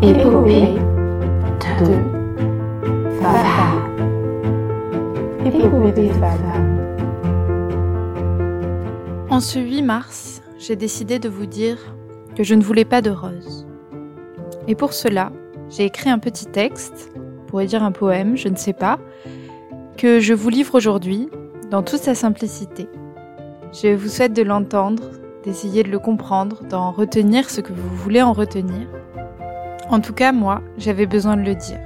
Épopée de de. En ce 8 mars, j'ai décidé de vous dire que je ne voulais pas de rose. Et pour cela, j'ai écrit un petit texte, pourrait dire un poème, je ne sais pas, que je vous livre aujourd'hui dans toute sa simplicité. Je vous souhaite de l'entendre, d'essayer de le comprendre, d'en retenir ce que vous voulez en retenir. En tout cas, moi, j'avais besoin de le dire.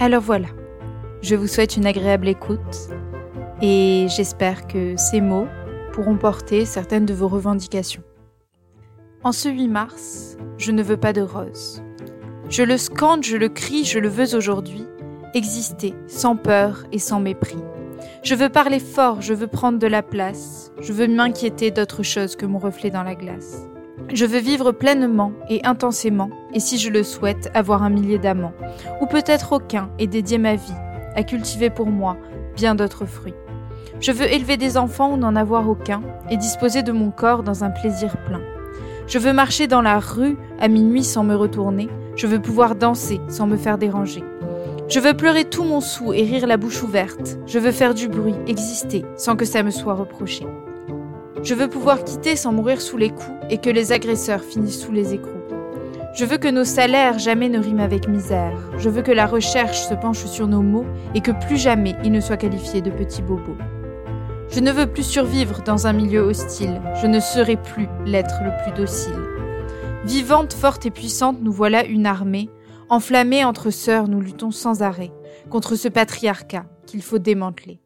Alors voilà, je vous souhaite une agréable écoute et j'espère que ces mots pourront porter certaines de vos revendications. En ce 8 mars, je ne veux pas de rose. Je le scande, je le crie, je le veux aujourd'hui, exister sans peur et sans mépris. Je veux parler fort, je veux prendre de la place, je veux m'inquiéter d'autre chose que mon reflet dans la glace. Je veux vivre pleinement et intensément, et si je le souhaite, avoir un millier d'amants, ou peut-être aucun, et dédier ma vie à cultiver pour moi bien d'autres fruits. Je veux élever des enfants ou n'en avoir aucun, et disposer de mon corps dans un plaisir plein. Je veux marcher dans la rue à minuit sans me retourner, je veux pouvoir danser sans me faire déranger. Je veux pleurer tout mon sou et rire la bouche ouverte. Je veux faire du bruit, exister, sans que ça me soit reproché. Je veux pouvoir quitter sans mourir sous les coups et que les agresseurs finissent sous les écrous. Je veux que nos salaires jamais ne riment avec misère. Je veux que la recherche se penche sur nos mots et que plus jamais ils ne soient qualifiés de petits bobos. Je ne veux plus survivre dans un milieu hostile. Je ne serai plus l'être le plus docile. Vivante, forte et puissante, nous voilà une armée Enflammés entre sœurs, nous luttons sans arrêt contre ce patriarcat qu'il faut démanteler.